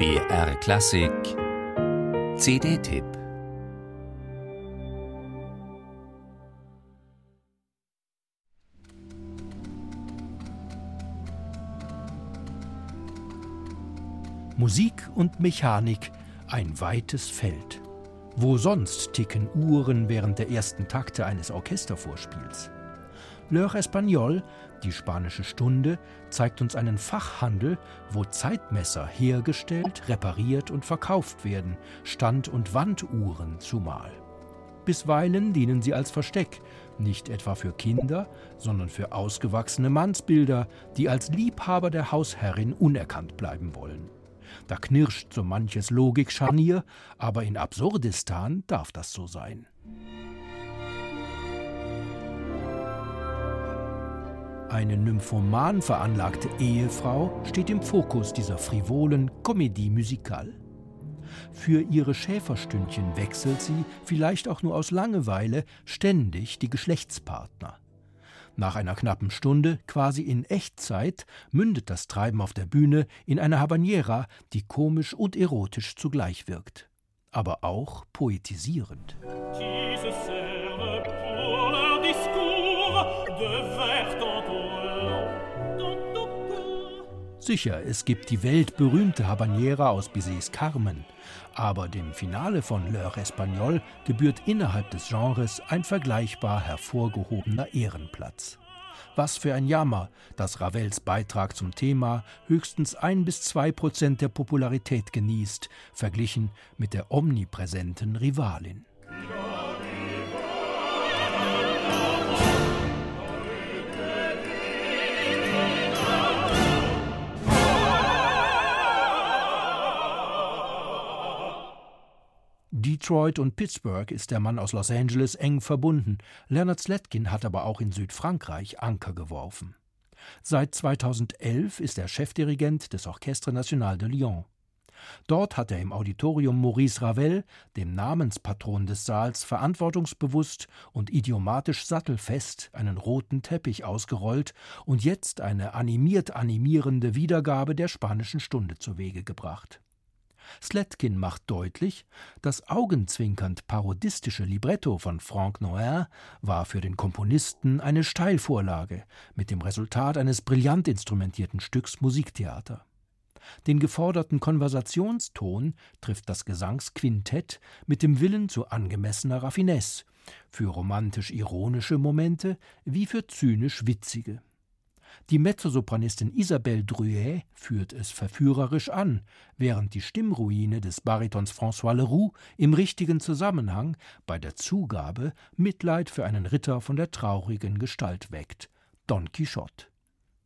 BR Klassik CD-Tipp Musik und Mechanik ein weites Feld. Wo sonst ticken Uhren während der ersten Takte eines Orchestervorspiels? L'Heure Espagnole, die spanische Stunde, zeigt uns einen Fachhandel, wo Zeitmesser hergestellt, repariert und verkauft werden, Stand- und Wanduhren zumal. Bisweilen dienen sie als Versteck, nicht etwa für Kinder, sondern für ausgewachsene Mannsbilder, die als Liebhaber der Hausherrin unerkannt bleiben wollen. Da knirscht so manches Logikscharnier, aber in Absurdistan darf das so sein. Eine nymphoman veranlagte Ehefrau steht im Fokus dieser frivolen Comédie musicale. Für ihre Schäferstündchen wechselt sie, vielleicht auch nur aus Langeweile, ständig die Geschlechtspartner. Nach einer knappen Stunde, quasi in Echtzeit, mündet das Treiben auf der Bühne in eine Habanera, die komisch und erotisch zugleich wirkt. Aber auch poetisierend. Sicher, es gibt die weltberühmte Habanera aus Bizets Carmen, aber dem Finale von L'Heure Espagnole gebührt innerhalb des Genres ein vergleichbar hervorgehobener Ehrenplatz. Was für ein Jammer, dass Ravels Beitrag zum Thema höchstens ein bis zwei Prozent der Popularität genießt, verglichen mit der omnipräsenten Rivalin. Detroit und Pittsburgh ist der Mann aus Los Angeles eng verbunden. Leonard Sletkin hat aber auch in Südfrankreich Anker geworfen. Seit 2011 ist er Chefdirigent des Orchestre National de Lyon. Dort hat er im Auditorium Maurice Ravel, dem Namenspatron des Saals, verantwortungsbewusst und idiomatisch sattelfest einen roten Teppich ausgerollt und jetzt eine animiert animierende Wiedergabe der spanischen Stunde zu Wege gebracht. Sletkin macht deutlich, das augenzwinkernd parodistische Libretto von Franck Noin war für den Komponisten eine Steilvorlage mit dem Resultat eines brillant instrumentierten Stücks Musiktheater. Den geforderten Konversationston trifft das Gesangsquintett mit dem Willen zu angemessener Raffinesse, für romantisch ironische Momente wie für zynisch witzige. Die Mezzosopranistin Isabelle Druet führt es verführerisch an, während die Stimmruine des Baritons François Leroux im richtigen Zusammenhang bei der Zugabe Mitleid für einen Ritter von der traurigen Gestalt weckt. Don Quixote.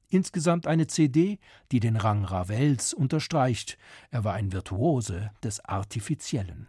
Insgesamt eine CD, die den Rang Ravels unterstreicht. Er war ein Virtuose des Artifiziellen.